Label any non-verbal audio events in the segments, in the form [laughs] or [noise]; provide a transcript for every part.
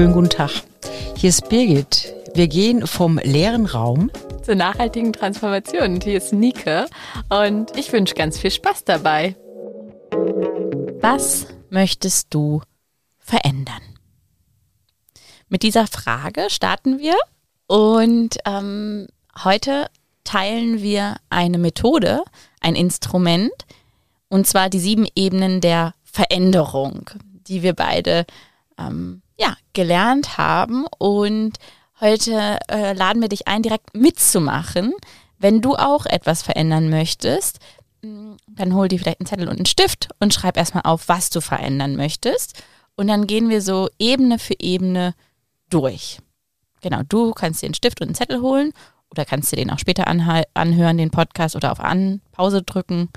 Schönen guten Tag. Hier ist Birgit. Wir gehen vom leeren Raum zur nachhaltigen Transformation. Hier ist Nike und ich wünsche ganz viel Spaß dabei. Was möchtest du verändern? Mit dieser Frage starten wir und ähm, heute teilen wir eine Methode, ein Instrument, und zwar die sieben Ebenen der Veränderung, die wir beide ähm, ja, gelernt haben. Und heute äh, laden wir dich ein, direkt mitzumachen. Wenn du auch etwas verändern möchtest, mm, dann hol dir vielleicht einen Zettel und einen Stift und schreib erstmal auf, was du verändern möchtest. Und dann gehen wir so Ebene für Ebene durch. Genau, du kannst dir einen Stift und einen Zettel holen oder kannst dir den auch später anhören, den Podcast oder auf An Pause drücken.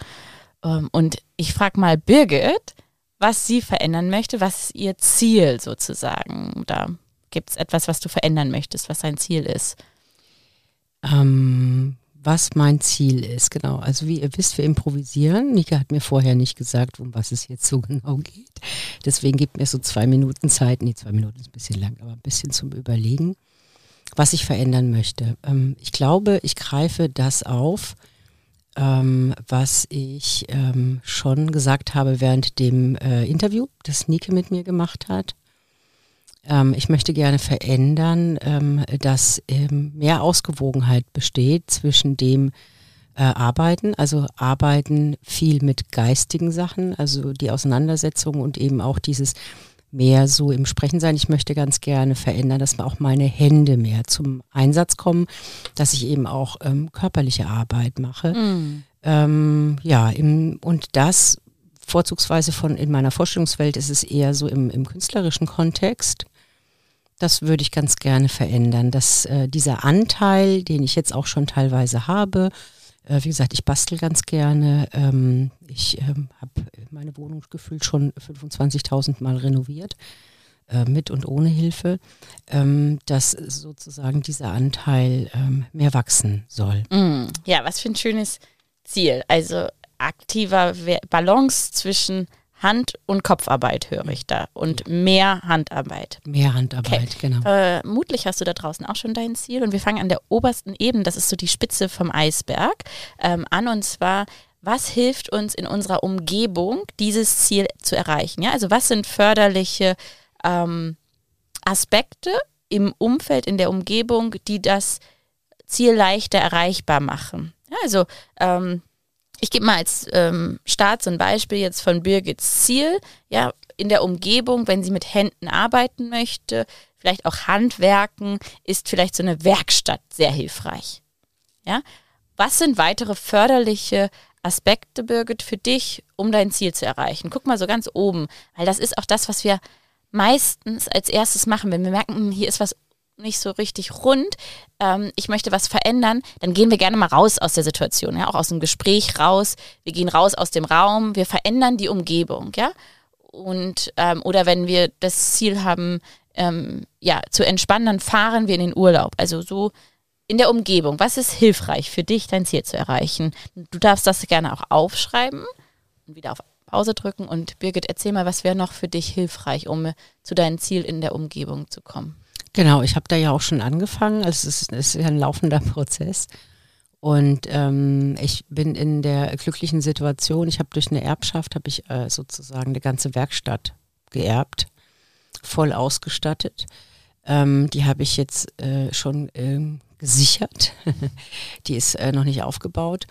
Ähm, und ich frage mal Birgit, was sie verändern möchte, was ist ihr Ziel sozusagen? Da gibt es etwas, was du verändern möchtest, was dein Ziel ist? Ähm, was mein Ziel ist, genau. Also wie ihr wisst, wir improvisieren. Nika hat mir vorher nicht gesagt, um was es jetzt so [laughs] genau geht. Deswegen gibt mir so zwei Minuten Zeit. Nee, zwei Minuten ist ein bisschen lang, aber ein bisschen zum Überlegen, was ich verändern möchte. Ähm, ich glaube, ich greife das auf, ähm, was ich ähm, schon gesagt habe während dem äh, Interview, das Nike mit mir gemacht hat. Ähm, ich möchte gerne verändern, ähm, dass ähm, mehr Ausgewogenheit besteht zwischen dem äh, Arbeiten, also Arbeiten viel mit geistigen Sachen, also die Auseinandersetzung und eben auch dieses mehr so im Sprechen sein. Ich möchte ganz gerne verändern, dass auch meine Hände mehr zum Einsatz kommen, dass ich eben auch ähm, körperliche Arbeit mache. Mm. Ähm, ja, im, und das vorzugsweise von in meiner Vorstellungswelt ist es eher so im, im künstlerischen Kontext. Das würde ich ganz gerne verändern, dass äh, dieser Anteil, den ich jetzt auch schon teilweise habe, äh, wie gesagt, ich bastel ganz gerne. Ähm, ich ähm, habe meine Wohnung gefühlt schon 25.000 Mal renoviert, äh, mit und ohne Hilfe, ähm, dass sozusagen dieser Anteil ähm, mehr wachsen soll. Mm, ja, was für ein schönes Ziel. Also aktiver Balance zwischen Hand- und Kopfarbeit höre ich da und mehr Handarbeit. Mehr Handarbeit, okay. genau. Vermutlich hast du da draußen auch schon dein Ziel und wir fangen an der obersten Ebene, das ist so die Spitze vom Eisberg, ähm, an und zwar, was hilft uns in unserer Umgebung, dieses Ziel zu erreichen? Ja, also was sind förderliche ähm, Aspekte im Umfeld, in der Umgebung, die das Ziel leichter erreichbar machen? Ja, also ähm, ich gebe mal als ähm, Start so ein Beispiel jetzt von Birgits Ziel. Ja, in der Umgebung, wenn sie mit Händen arbeiten möchte, vielleicht auch Handwerken, ist vielleicht so eine Werkstatt sehr hilfreich. Ja, was sind weitere förderliche Aspekte, Birgit, für dich, um dein Ziel zu erreichen? Guck mal so ganz oben, weil das ist auch das, was wir meistens als erstes machen, wenn wir merken, hm, hier ist was nicht so richtig rund, ähm, ich möchte was verändern, dann gehen wir gerne mal raus aus der Situation, ja, auch aus dem Gespräch raus. Wir gehen raus aus dem Raum, wir verändern die Umgebung, ja. Und ähm, oder wenn wir das Ziel haben, ähm, ja, zu entspannen, dann fahren wir in den Urlaub. Also so in der Umgebung. Was ist hilfreich für dich, dein Ziel zu erreichen? Du darfst das gerne auch aufschreiben und wieder auf Pause drücken. Und Birgit, erzähl mal, was wäre noch für dich hilfreich, um zu deinem Ziel in der Umgebung zu kommen? Genau, ich habe da ja auch schon angefangen. Also es ist, es ist ein laufender [laughs] Prozess. Und ähm, ich bin in der glücklichen Situation, ich habe durch eine Erbschaft, habe ich äh, sozusagen eine ganze Werkstatt geerbt, voll ausgestattet. Ähm, die habe ich jetzt äh, schon äh, gesichert. [laughs] die ist äh, noch nicht aufgebaut.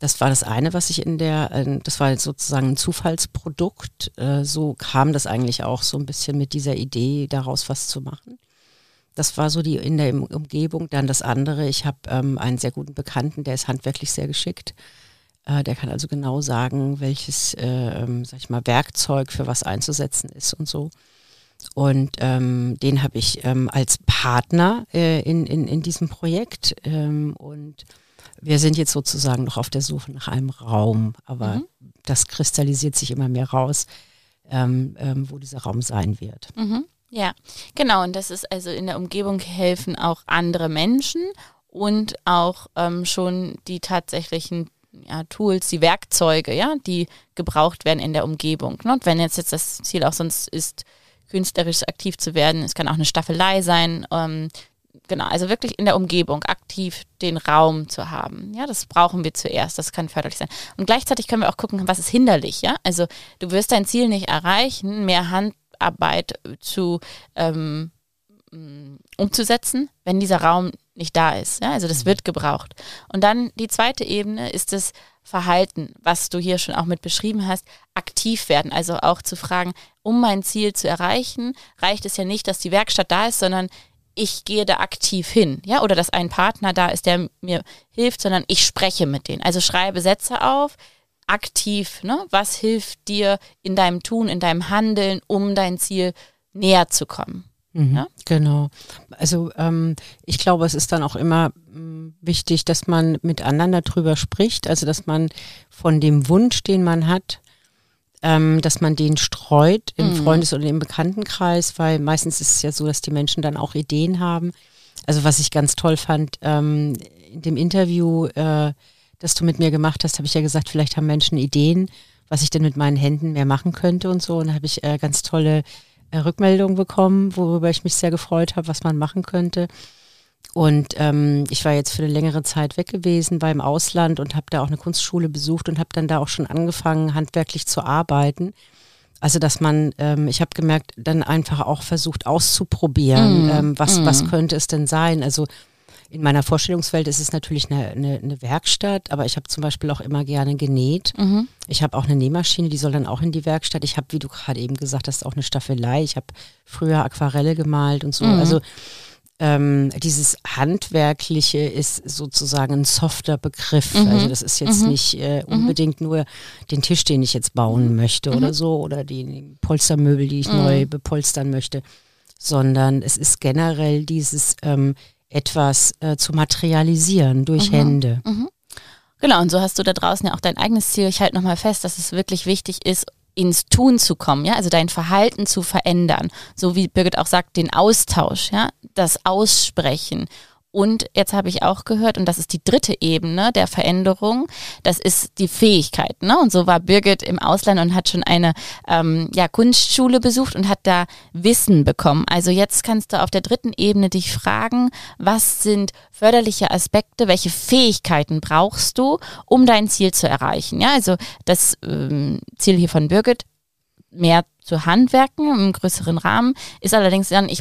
Das war das eine, was ich in der, äh, das war sozusagen ein Zufallsprodukt. Äh, so kam das eigentlich auch so ein bisschen mit dieser Idee, daraus was zu machen. Das war so die in der Umgebung. Dann das andere, ich habe ähm, einen sehr guten Bekannten, der ist handwerklich sehr geschickt. Äh, der kann also genau sagen, welches, äh, sag ich mal, Werkzeug für was einzusetzen ist und so. Und ähm, den habe ich ähm, als Partner äh, in, in, in diesem Projekt. Ähm, und wir sind jetzt sozusagen noch auf der Suche nach einem Raum, aber mhm. das kristallisiert sich immer mehr raus, ähm, ähm, wo dieser Raum sein wird. Mhm. Ja, genau. Und das ist also in der Umgebung helfen auch andere Menschen und auch ähm, schon die tatsächlichen ja, Tools, die Werkzeuge, ja, die gebraucht werden in der Umgebung. Ne? Und wenn jetzt, jetzt das Ziel auch sonst ist, künstlerisch aktiv zu werden. Es kann auch eine Staffelei sein. Ähm, genau, also wirklich in der Umgebung aktiv den Raum zu haben. Ja, das brauchen wir zuerst. Das kann förderlich sein. Und gleichzeitig können wir auch gucken, was ist hinderlich. Ja, also du wirst dein Ziel nicht erreichen, mehr Handarbeit zu ähm, umzusetzen, wenn dieser Raum nicht da ist. Ja, also das mhm. wird gebraucht. Und dann die zweite Ebene ist das Verhalten, was du hier schon auch mit beschrieben hast, aktiv werden. Also auch zu fragen, um mein Ziel zu erreichen, reicht es ja nicht, dass die Werkstatt da ist, sondern ich gehe da aktiv hin, ja, oder dass ein Partner da ist, der mir hilft, sondern ich spreche mit denen. Also schreibe Sätze auf, aktiv, ne? Was hilft dir in deinem Tun, in deinem Handeln, um dein Ziel näher zu kommen? Mhm, ja? Genau. Also ähm, ich glaube, es ist dann auch immer ähm, wichtig, dass man miteinander darüber spricht, also dass man von dem Wunsch, den man hat, ähm, dass man den streut im mhm. Freundes- oder im Bekanntenkreis, weil meistens ist es ja so, dass die Menschen dann auch Ideen haben. Also was ich ganz toll fand, ähm, in dem Interview, äh, das du mit mir gemacht hast, habe ich ja gesagt, vielleicht haben Menschen Ideen, was ich denn mit meinen Händen mehr machen könnte und so. Und da habe ich äh, ganz tolle äh, Rückmeldungen bekommen, worüber ich mich sehr gefreut habe, was man machen könnte. Und ähm, ich war jetzt für eine längere Zeit weg gewesen, war im Ausland und habe da auch eine Kunstschule besucht und habe dann da auch schon angefangen, handwerklich zu arbeiten. Also dass man, ähm, ich habe gemerkt, dann einfach auch versucht auszuprobieren, mm, ähm, was, mm. was könnte es denn sein. Also in meiner Vorstellungswelt ist es natürlich eine, eine, eine Werkstatt, aber ich habe zum Beispiel auch immer gerne genäht. Mhm. Ich habe auch eine Nähmaschine, die soll dann auch in die Werkstatt. Ich habe, wie du gerade eben gesagt hast, auch eine Staffelei. Ich habe früher Aquarelle gemalt und so. Mhm. Also ähm, dieses Handwerkliche ist sozusagen ein softer Begriff. Mhm. Also das ist jetzt mhm. nicht äh, mhm. unbedingt nur den Tisch, den ich jetzt bauen mhm. möchte oder mhm. so, oder die Polstermöbel, die ich neu bepolstern möchte, sondern es ist generell dieses ähm, etwas äh, zu materialisieren durch mhm. Hände. Mhm. Genau, und so hast du da draußen ja auch dein eigenes Ziel. Ich halte nochmal fest, dass es wirklich wichtig ist, ins Tun zu kommen, ja, also dein Verhalten zu verändern. So wie Birgit auch sagt, den Austausch, ja, das Aussprechen und jetzt habe ich auch gehört, und das ist die dritte Ebene der Veränderung, das ist die Fähigkeit. Ne? Und so war Birgit im Ausland und hat schon eine ähm, ja, Kunstschule besucht und hat da Wissen bekommen. Also jetzt kannst du auf der dritten Ebene dich fragen, was sind förderliche Aspekte, welche Fähigkeiten brauchst du, um dein Ziel zu erreichen. Ja, also das ähm, Ziel hier von Birgit, mehr zu handwerken im größeren Rahmen, ist allerdings dann, ich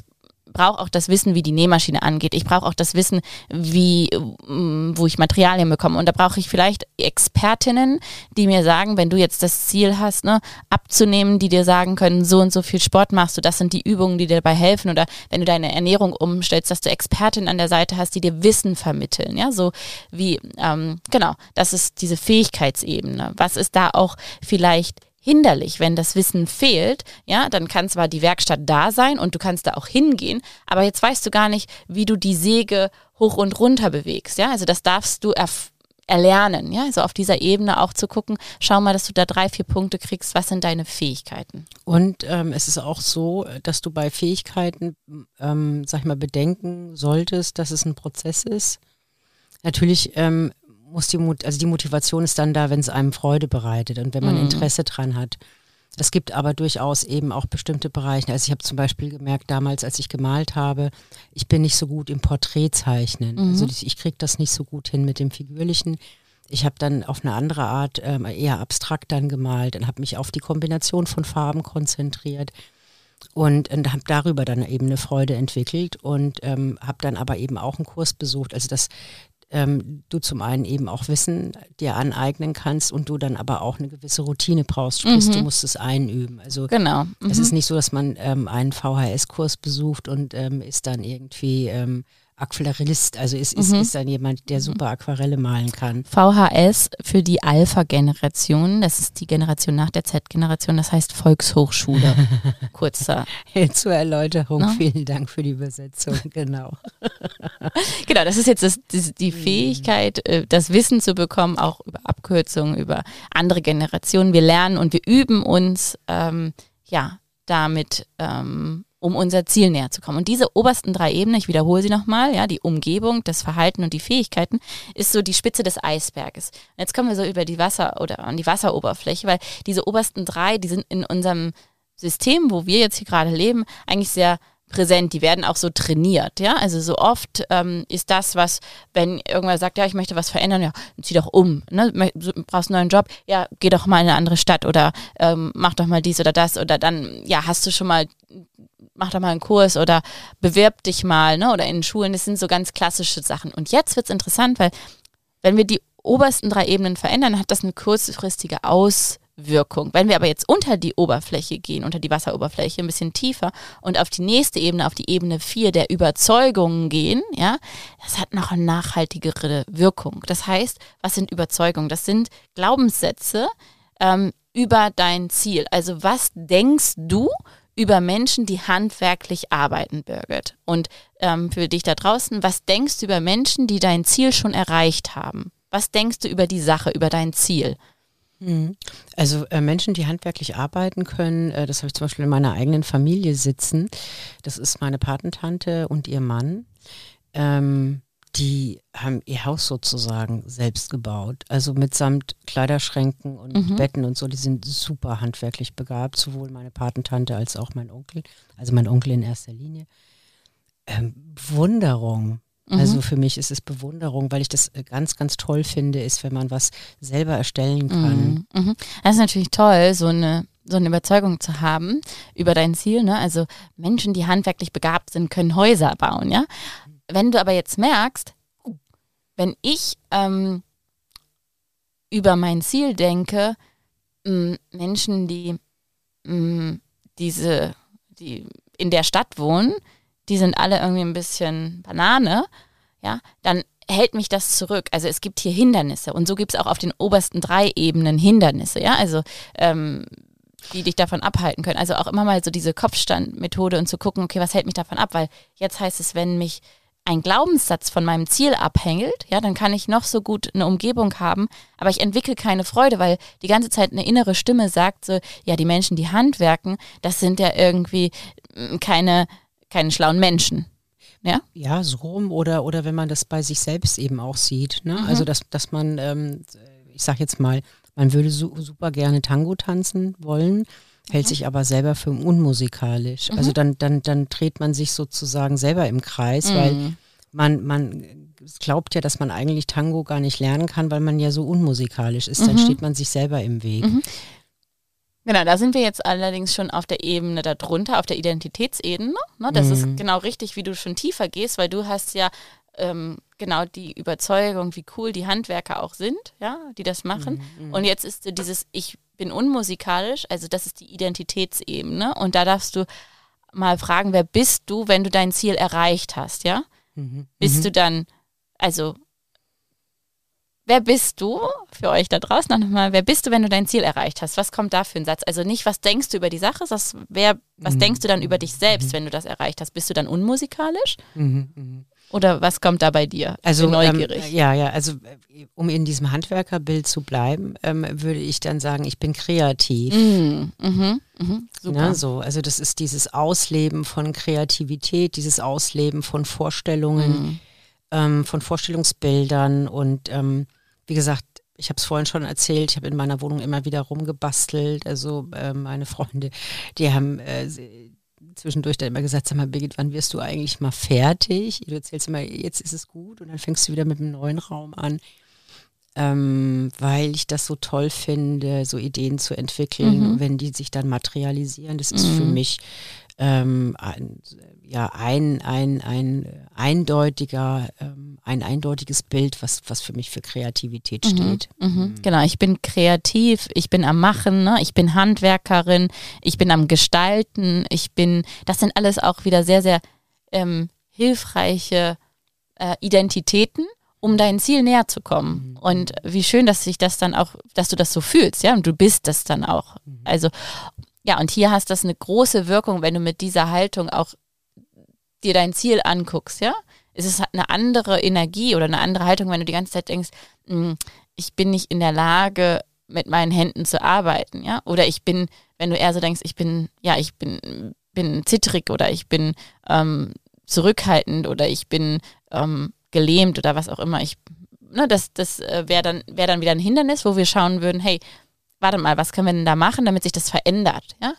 brauche auch das Wissen, wie die Nähmaschine angeht. Ich brauche auch das Wissen, wie, mm, wo ich Materialien bekomme. Und da brauche ich vielleicht Expertinnen, die mir sagen, wenn du jetzt das Ziel hast, ne, abzunehmen, die dir sagen können, so und so viel Sport machst du, das sind die Übungen, die dir dabei helfen. Oder wenn du deine Ernährung umstellst, dass du Expertinnen an der Seite hast, die dir Wissen vermitteln. Ja, so wie, ähm, genau, das ist diese Fähigkeitsebene. Was ist da auch vielleicht hinderlich, wenn das Wissen fehlt. Ja, dann kann zwar die Werkstatt da sein und du kannst da auch hingehen, aber jetzt weißt du gar nicht, wie du die Säge hoch und runter bewegst. Ja, also das darfst du erlernen. Ja, also auf dieser Ebene auch zu gucken, schau mal, dass du da drei, vier Punkte kriegst. Was sind deine Fähigkeiten? Und ähm, es ist auch so, dass du bei Fähigkeiten, ähm, sag ich mal, bedenken solltest, dass es ein Prozess ist. Natürlich ähm, muss die, also die Motivation ist dann da, wenn es einem Freude bereitet und wenn man mhm. Interesse dran hat. Es gibt aber durchaus eben auch bestimmte Bereiche. Also ich habe zum Beispiel gemerkt damals, als ich gemalt habe, ich bin nicht so gut im Porträtzeichnen. Mhm. Also ich kriege das nicht so gut hin mit dem Figürlichen. Ich habe dann auf eine andere Art ähm, eher abstrakt dann gemalt und habe mich auf die Kombination von Farben konzentriert und, und habe darüber dann eben eine Freude entwickelt und ähm, habe dann aber eben auch einen Kurs besucht. Also das, ähm, du zum einen eben auch Wissen dir aneignen kannst und du dann aber auch eine gewisse Routine brauchst. Sprich, mhm. du musst es einüben. Also genau. Mhm. es ist nicht so, dass man ähm, einen VHS-Kurs besucht und ähm, ist dann irgendwie ähm, Aquarellist, also ist, ist, mhm. ist dann jemand, der super Aquarelle malen kann. VHS für die Alpha-Generation, das ist die Generation nach der Z-Generation, das heißt Volkshochschule. [laughs] Kurzer. Zur Erläuterung, no? vielen Dank für die Übersetzung, [laughs] genau. genau, das ist jetzt das, das, die mhm. Fähigkeit, äh, das Wissen zu bekommen, auch über Abkürzungen, über andere Generationen. Wir lernen und wir üben uns, ähm, ja, damit ähm, um unser Ziel näher zu kommen. Und diese obersten drei Ebenen, ich wiederhole sie nochmal, ja, die Umgebung, das Verhalten und die Fähigkeiten, ist so die Spitze des Eisberges. Und jetzt kommen wir so über die Wasser oder an die Wasseroberfläche, weil diese obersten drei, die sind in unserem System, wo wir jetzt hier gerade leben, eigentlich sehr präsent, die werden auch so trainiert, ja. Also so oft ähm, ist das, was, wenn irgendwer sagt, ja, ich möchte was verändern, ja, zieh doch um, ne? brauchst einen neuen Job, ja, geh doch mal in eine andere Stadt oder ähm, mach doch mal dies oder das oder dann, ja, hast du schon mal, mach doch mal einen Kurs oder bewirb dich mal, ne? Oder in Schulen, das sind so ganz klassische Sachen. Und jetzt wird's interessant, weil wenn wir die obersten drei Ebenen verändern, hat das eine kurzfristige Auswirkung Wirkung. Wenn wir aber jetzt unter die Oberfläche gehen, unter die Wasseroberfläche, ein bisschen tiefer und auf die nächste Ebene, auf die Ebene 4 der Überzeugungen gehen, ja, das hat noch eine nachhaltigere Wirkung. Das heißt, was sind Überzeugungen? Das sind Glaubenssätze ähm, über dein Ziel. Also was denkst du über Menschen, die handwerklich arbeiten, Birgit? Und ähm, für dich da draußen, was denkst du über Menschen, die dein Ziel schon erreicht haben? Was denkst du über die Sache, über dein Ziel? Mhm. Also äh, Menschen, die handwerklich arbeiten können, äh, das habe ich zum Beispiel in meiner eigenen Familie sitzen. Das ist meine Patentante und ihr Mann. Ähm, die haben ihr Haus sozusagen selbst gebaut. Also mitsamt Kleiderschränken und mhm. Betten und so. Die sind super handwerklich begabt, sowohl meine Patentante als auch mein Onkel. Also mein Onkel in erster Linie. Ähm, Wunderung. Also mhm. für mich ist es Bewunderung, weil ich das äh, ganz, ganz toll finde, ist, wenn man was selber erstellen kann. Mhm. mhm. Das ist natürlich toll, so eine so eine Überzeugung zu haben über dein Ziel. Ne? Also Menschen, die handwerklich begabt sind, können Häuser bauen. Ja, wenn du aber jetzt merkst, wenn ich ähm, über mein Ziel denke, mh, Menschen, die mh, diese, die in der Stadt wohnen, die sind alle irgendwie ein bisschen Banane, ja, dann hält mich das zurück. Also es gibt hier Hindernisse und so gibt es auch auf den obersten drei Ebenen Hindernisse, ja, also ähm, die dich davon abhalten können. Also auch immer mal so diese Kopfstandmethode und zu gucken, okay, was hält mich davon ab? Weil jetzt heißt es, wenn mich ein Glaubenssatz von meinem Ziel abhängelt, ja, dann kann ich noch so gut eine Umgebung haben, aber ich entwickle keine Freude, weil die ganze Zeit eine innere Stimme sagt so, ja, die Menschen, die handwerken, das sind ja irgendwie mm, keine keine schlauen Menschen. Ja, ja so rum oder, oder wenn man das bei sich selbst eben auch sieht. Ne? Mhm. Also, dass, dass man, ähm, ich sag jetzt mal, man würde su super gerne Tango tanzen wollen, hält mhm. sich aber selber für unmusikalisch. Mhm. Also dann, dann, dann dreht man sich sozusagen selber im Kreis, weil mhm. man, man glaubt ja, dass man eigentlich Tango gar nicht lernen kann, weil man ja so unmusikalisch ist. Dann mhm. steht man sich selber im Weg. Genau, da sind wir jetzt allerdings schon auf der Ebene darunter, auf der Identitätsebene. Ne? Das mhm. ist genau richtig, wie du schon tiefer gehst, weil du hast ja ähm, genau die Überzeugung, wie cool die Handwerker auch sind, ja, die das machen. Mhm, mhm. Und jetzt ist dieses Ich bin unmusikalisch, also das ist die Identitätsebene. Und da darfst du mal fragen, wer bist du, wenn du dein Ziel erreicht hast, ja? Mhm. Bist mhm. du dann, also Wer bist du, für euch da draußen nochmal, wer bist du, wenn du dein Ziel erreicht hast? Was kommt da für ein Satz? Also nicht, was denkst du über die Sache, sondern wer, was mhm. denkst du dann über dich selbst, mhm. wenn du das erreicht hast? Bist du dann unmusikalisch? Mhm. mhm. Oder was kommt da bei dir? Also neugierig. Ähm, ja, ja, also um in diesem Handwerkerbild zu bleiben, ähm, würde ich dann sagen, ich bin kreativ. Mhm. Mhm. Mhm. Super. Na, so, also das ist dieses Ausleben von Kreativität, dieses Ausleben von Vorstellungen, mhm. ähm, von Vorstellungsbildern und ähm, wie gesagt, ich habe es vorhin schon erzählt, ich habe in meiner Wohnung immer wieder rumgebastelt. Also äh, meine Freunde, die haben äh, zwischendurch dann immer gesagt, sag mal, Birgit, wann wirst du eigentlich mal fertig? Du erzählst immer, jetzt ist es gut und dann fängst du wieder mit einem neuen Raum an. Ähm, weil ich das so toll finde, so Ideen zu entwickeln, mhm. wenn die sich dann materialisieren. Das ist mhm. für mich ähm, ein, ja ein, ein, ein eindeutiger, ähm, ein eindeutiges Bild, was, was für mich für Kreativität mhm, steht. Mhm, mhm. Genau, ich bin kreativ, ich bin am Machen, ne? ich bin Handwerkerin, ich bin am Gestalten, ich bin, das sind alles auch wieder sehr, sehr ähm, hilfreiche äh, Identitäten um dein Ziel näher zu kommen. Mhm. Und wie schön, dass sich das dann auch, dass du das so fühlst, ja, und du bist das dann auch. Also, ja, und hier hast das eine große Wirkung, wenn du mit dieser Haltung auch dir dein Ziel anguckst, ja. Es ist eine andere Energie oder eine andere Haltung, wenn du die ganze Zeit denkst, hm, ich bin nicht in der Lage, mit meinen Händen zu arbeiten, ja. Oder ich bin, wenn du eher so denkst, ich bin, ja, ich bin, bin zittrig oder ich bin ähm, zurückhaltend oder ich bin ähm, gelähmt oder was auch immer. Ich, ne, das das äh, wäre dann, wär dann wieder ein Hindernis, wo wir schauen würden, hey, warte mal, was können wir denn da machen, damit sich das verändert? Ja?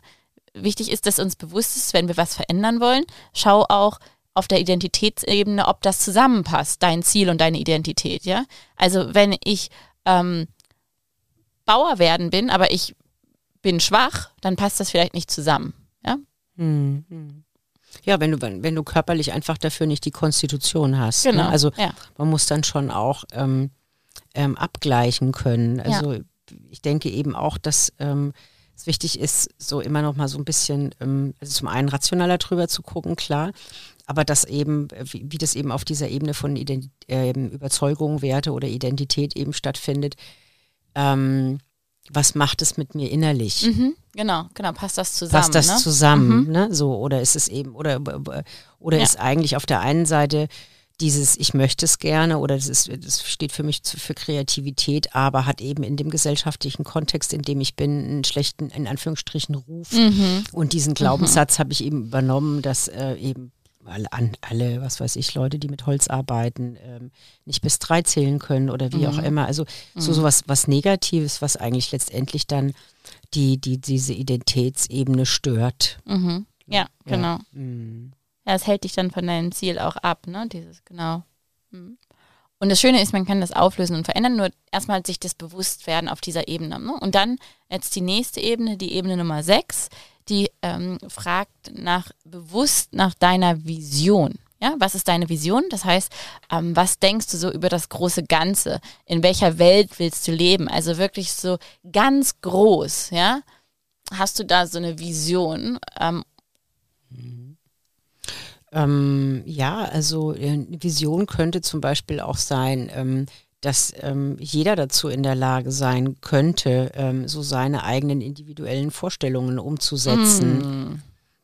wichtig ist, dass uns bewusst ist, wenn wir was verändern wollen, schau auch auf der Identitätsebene, ob das zusammenpasst, dein Ziel und deine Identität, ja. Also wenn ich ähm, Bauer werden bin, aber ich bin schwach, dann passt das vielleicht nicht zusammen, ja. Mhm. Ja, wenn du, wenn du körperlich einfach dafür nicht die Konstitution hast. Ne? Genau. Ne? Also ja. man muss dann schon auch ähm, ähm, abgleichen können. Also ja. Ich denke eben auch, dass ähm, es wichtig ist, so immer noch mal so ein bisschen, ähm, also zum einen rationaler drüber zu gucken, klar, aber das eben, wie, wie das eben auf dieser Ebene von Ident äh, Überzeugung, Werte oder Identität eben stattfindet, ähm, was macht es mit mir innerlich? Mhm, genau, genau, passt das zusammen. Passt das ne? zusammen, Mhm. ne? So, oder ist es eben, oder, oder Ja. ist eigentlich auf der einen Seite dieses, ich möchte es gerne, oder das ist, das steht für mich für Kreativität, aber hat eben in dem gesellschaftlichen Kontext, in dem ich bin, einen schlechten, in Anführungsstrichen, Ruf. Mhm. Und diesen Glaubenssatz habe ich eben übernommen, dass äh, eben alle, an, alle, was weiß ich, Leute, die mit Holz arbeiten, ähm, nicht bis drei zählen können oder wie auch Mhm. immer. Also so sowas was Negatives, was eigentlich letztendlich dann die, die diese Identitätsebene stört. Mhm. Ja, genau. Mhm. Ja, es hält dich dann von deinem Ziel auch ab, ne? Dieses, genau. Mhm. Und das Schöne ist, man kann das auflösen und verändern, nur erstmal sich das bewusst werden auf dieser Ebene. Ne? Und dann jetzt die nächste Ebene, die Ebene Nummer 6, die ähm, fragt nach bewusst nach deiner Vision. Ja, was ist deine Vision? Das heißt, ähm, was denkst du so über das große Ganze? In welcher Welt willst du leben? Also wirklich so ganz groß, ja? Hast du da so eine Vision? Ähm, Ähm, ja, also äh, eine Vision könnte zum Beispiel auch sein, ähm, dass ähm, jeder dazu in der Lage sein könnte, ähm, so seine eigenen individuellen Vorstellungen umzusetzen. hm,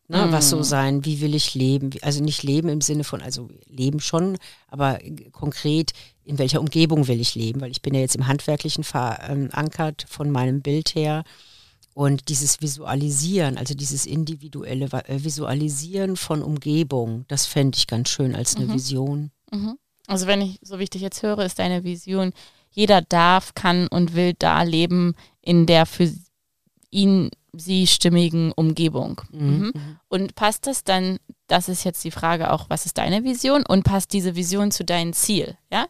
Ne, Was Mm. so sein, wie will ich leben? Also nicht leben im Sinne von, also leben schon, aber konkret, in welcher Umgebung will ich leben? Weil ich bin ja jetzt im Handwerklichen verankert von meinem Bild her. Und dieses Visualisieren, also dieses individuelle äh, Visualisieren von Umgebung, das fände ich ganz schön als eine Mhm. Vision. Mhm. Also wenn ich, so wie ich dich jetzt höre, ist deine Vision, jeder darf, kann und will da leben in der für ihn, sie stimmigen Umgebung. Mhm. Und passt das dann, das ist jetzt die Frage auch, was ist deine Vision und passt diese Vision zu deinem Ziel, ja?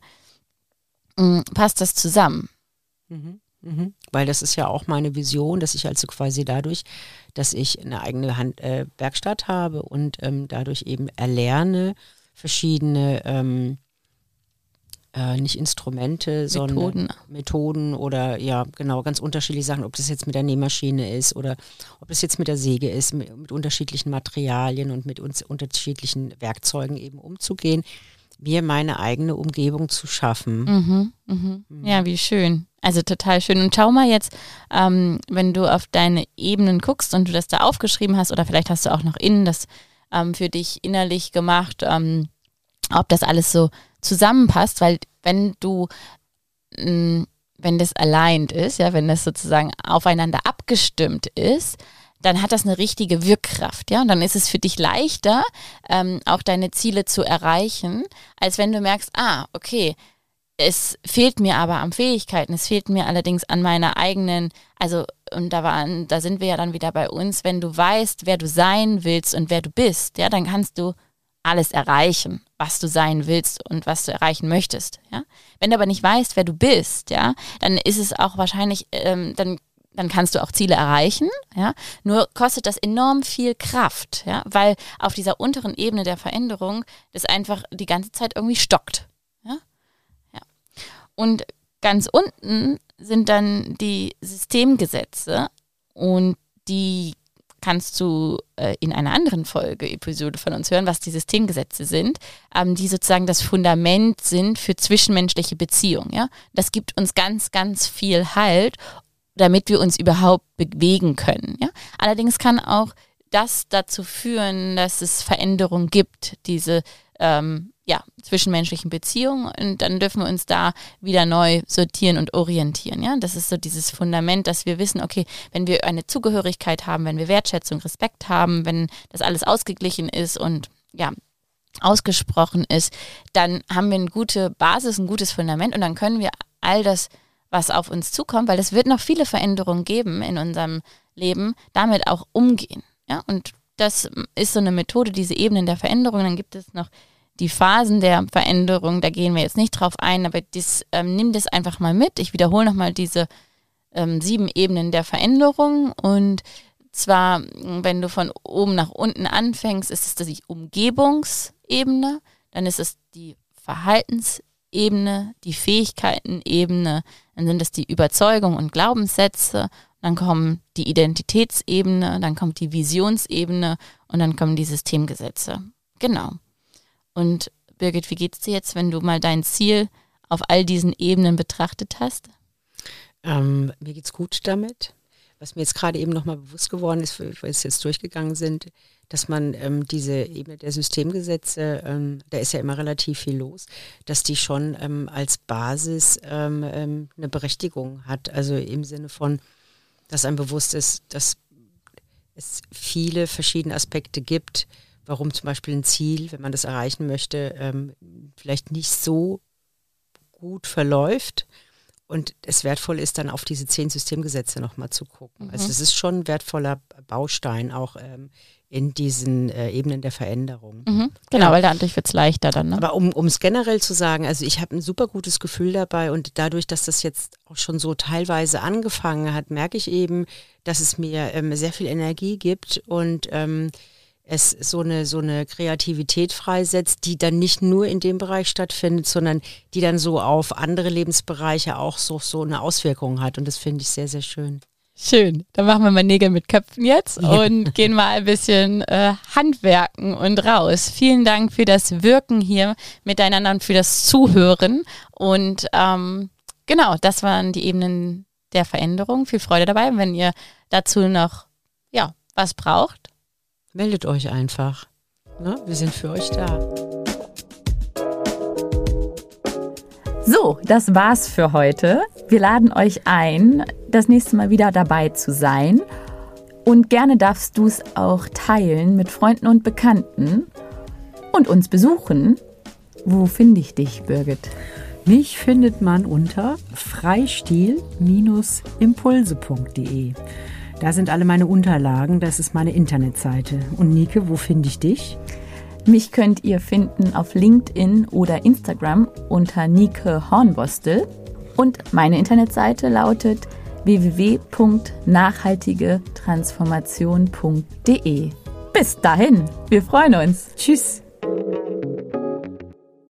Mhm. Passt das zusammen? Mhm. Mhm. Weil das ist ja auch meine Vision, dass ich also quasi dadurch, dass ich eine eigene Hand, äh, Werkstatt habe und ähm, dadurch eben erlerne, verschiedene, ähm, äh, nicht Instrumente, sondern Methoden. Methoden oder ja, genau, ganz unterschiedliche Sachen, ob das jetzt mit der Nähmaschine ist oder ob das jetzt mit der Säge ist, mit, mit unterschiedlichen Materialien und mit uns unterschiedlichen Werkzeugen eben umzugehen, mir meine eigene Umgebung zu schaffen. Mhm, mhm. Ja, wie schön. Also total schön. Und schau mal jetzt, ähm, wenn du auf deine Ebenen guckst und du das da aufgeschrieben hast, oder vielleicht hast du auch noch innen das ähm, für dich innerlich gemacht, ähm, ob das alles so zusammenpasst, weil wenn du, mh, wenn das aligned ist, ja, wenn das sozusagen aufeinander abgestimmt ist, dann hat das eine richtige Wirkkraft, ja. Und dann ist es für dich leichter, ähm, auch deine Ziele zu erreichen, als wenn du merkst, ah, okay, es fehlt mir aber an Fähigkeiten, es fehlt mir allerdings an meiner eigenen, also und da waren, da sind wir ja dann wieder bei uns, wenn du weißt, wer du sein willst und wer du bist, ja, dann kannst du alles erreichen, was du sein willst und was du erreichen möchtest, ja. Wenn du aber nicht weißt, wer du bist, ja, dann ist es auch wahrscheinlich, ähm, dann dann kannst du auch Ziele erreichen, ja. Nur kostet das enorm viel Kraft, ja, weil auf dieser unteren Ebene der Veränderung das einfach die ganze Zeit irgendwie stockt. Und ganz unten sind dann die Systemgesetze und die kannst du äh, in einer anderen Folge, Episode von uns hören, was die Systemgesetze sind, ähm, die sozusagen das Fundament sind für zwischenmenschliche Beziehungen. Ja? Das gibt uns ganz, ganz viel Halt, damit wir uns überhaupt bewegen können. Ja? Allerdings kann auch das dazu führen, dass es Veränderungen gibt, diese ähm, ja, zwischenmenschlichen Beziehungen und dann dürfen wir uns da wieder neu sortieren und orientieren. Ja? Das ist so dieses Fundament, dass wir wissen, okay, wenn wir eine Zugehörigkeit haben, wenn wir Wertschätzung, Respekt haben, wenn das alles ausgeglichen ist und ja, ausgesprochen ist, dann haben wir eine gute Basis, ein gutes Fundament und dann können wir all das, was auf uns zukommt, weil es wird noch viele Veränderungen geben in unserem Leben, damit auch umgehen. Ja, und das ist so eine Methode, diese Ebenen der Veränderung. Dann gibt es noch die Phasen der Veränderung, da gehen wir jetzt nicht drauf ein, aber das, ähm, nimm das einfach mal mit. Ich wiederhole nochmal diese ähm, sieben Ebenen der Veränderung. Und zwar, wenn du von oben nach unten anfängst, ist es die Umgebungsebene, dann ist es die Verhaltensebene, die Fähigkeitenebene, dann sind es die Überzeugung und Glaubenssätze, dann kommen die Identitätsebene, dann kommt die Visionsebene und dann kommen die Systemgesetze. Genau. Und Birgit, wie geht es dir jetzt, wenn du mal dein Ziel auf all diesen Ebenen betrachtet hast? Ähm, mir geht's gut damit. Was mir jetzt gerade eben nochmal bewusst geworden ist, weil wir jetzt durchgegangen sind, dass man ähm, diese Ebene der Systemgesetze, ähm, da ist ja immer relativ viel los, dass die schon ähm, als Basis ähm, ähm, eine Berechtigung hat. Also im Sinne von, dass einem bewusst ist, dass es viele verschiedene Aspekte gibt, warum zum Beispiel ein Ziel, wenn man das erreichen möchte, ähm, vielleicht nicht so gut verläuft und es wertvoll ist, dann auf diese zehn Systemgesetze nochmal zu gucken. Mhm. Also es ist schon ein wertvoller Baustein auch ähm, in diesen äh, Ebenen der Veränderung. Mhm. Genau, ja. weil dadurch wird es leichter dann. Ne? Aber um es generell zu sagen, also ich habe ein super gutes Gefühl dabei und dadurch, dass das jetzt auch schon so teilweise angefangen hat, merke ich eben, dass es mir ähm, sehr viel Energie gibt und ähm, es so eine, so eine Kreativität freisetzt, die dann nicht nur in dem Bereich stattfindet, sondern die dann so auf andere Lebensbereiche auch so, so eine Auswirkung hat. Und das finde ich sehr, sehr schön. Schön. Dann machen wir mal Nägel mit Köpfen jetzt ja. und gehen mal ein bisschen äh, handwerken und raus. Vielen Dank für das Wirken hier miteinander und für das Zuhören. Und ähm, genau, das waren die Ebenen der Veränderung. Viel Freude dabei. wenn ihr dazu noch ja, was braucht, meldet euch einfach. Ne? Wir sind für euch da. So, das war's für heute. Wir laden euch ein, das nächste Mal wieder dabei zu sein. Und gerne darfst du es auch teilen mit Freunden und Bekannten und uns besuchen. Wo finde ich dich, Birgit? Mich findet man unter freistil-impulse.de. Da sind alle meine Unterlagen, das ist meine Internetseite. Und Nike, wo finde ich dich? Mich könnt ihr finden auf LinkedIn oder Instagram unter Nike Hornbostel. Und meine Internetseite lautet www.nachhaltigetransformation.de. Bis dahin, wir freuen uns. Tschüss.